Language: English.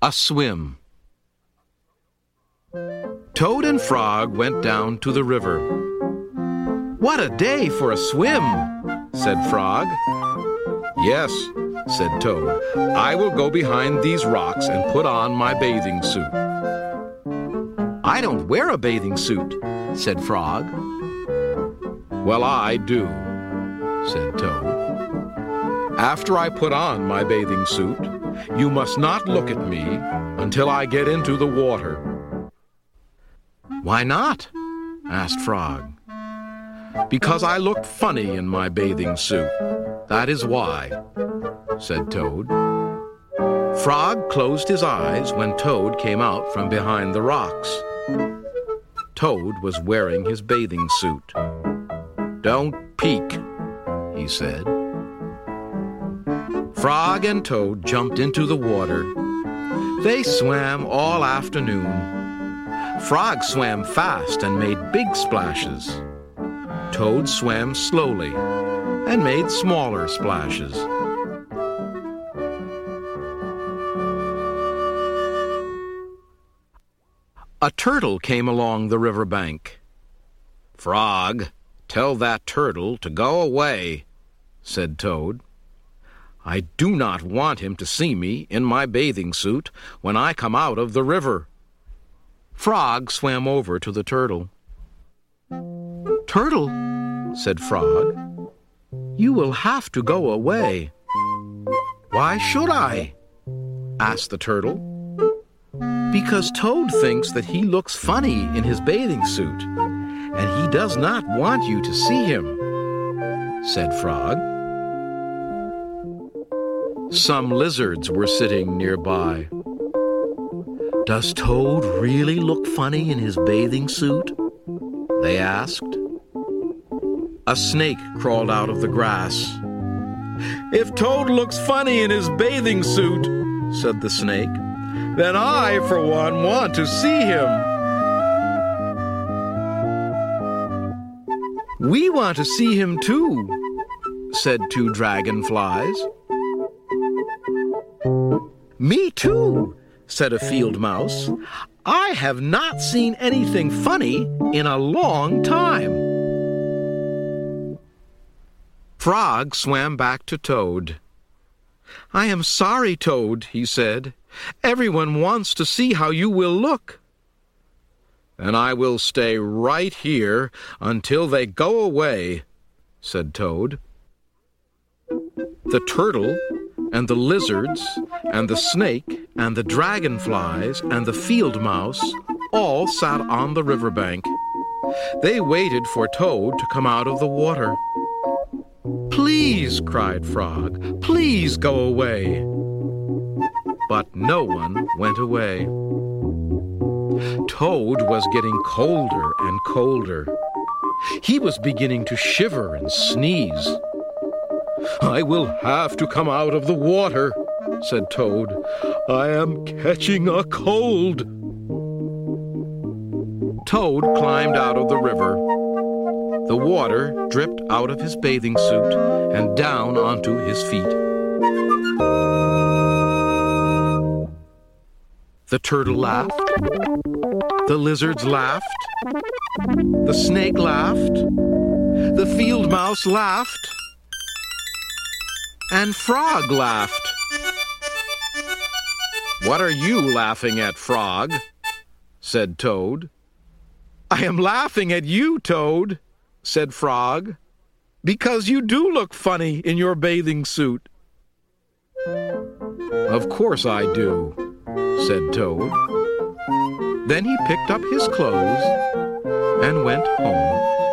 A swim. Toad and Frog went down to the river. What a day for a swim, said Frog. Yes, said Toad. I will go behind these rocks and put on my bathing suit. I don't wear a bathing suit, said Frog. Well, I do, said Toad. After I put on my bathing suit, you must not look at me until I get into the water. Why not? asked Frog. Because I look funny in my bathing suit. That is why, said Toad. Frog closed his eyes when Toad came out from behind the rocks. Toad was wearing his bathing suit. Don't peek, he said. Frog and Toad jumped into the water. They swam all afternoon. Frog swam fast and made big splashes. Toad swam slowly and made smaller splashes. A turtle came along the river bank. Frog, tell that turtle to go away, said Toad. I do not want him to see me in my bathing suit when I come out of the river. Frog swam over to the turtle. Turtle, said Frog, you will have to go away. Why should I? asked the turtle. Because Toad thinks that he looks funny in his bathing suit, and he does not want you to see him, said Frog. Some lizards were sitting nearby. Does Toad really look funny in his bathing suit? They asked. A snake crawled out of the grass. If Toad looks funny in his bathing suit, said the snake, then I, for one, want to see him. We want to see him too, said two dragonflies. Me too, said a field mouse. I have not seen anything funny in a long time. Frog swam back to Toad. I am sorry, Toad, he said. Everyone wants to see how you will look. And I will stay right here until they go away, said Toad. The turtle and the lizards and the snake and the dragonflies and the field mouse all sat on the river bank. They waited for Toad to come out of the water. Please, cried Frog, please go away. But no one went away. Toad was getting colder and colder. He was beginning to shiver and sneeze. I will have to come out of the water, said Toad. I am catching a cold. Toad climbed out of the river. The water dripped out of his bathing suit and down onto his feet. The turtle laughed. The lizards laughed. The snake laughed. The field mouse laughed. And Frog laughed. What are you laughing at, Frog? said Toad. I am laughing at you, Toad, said Frog, because you do look funny in your bathing suit. Of course I do, said Toad. Then he picked up his clothes and went home.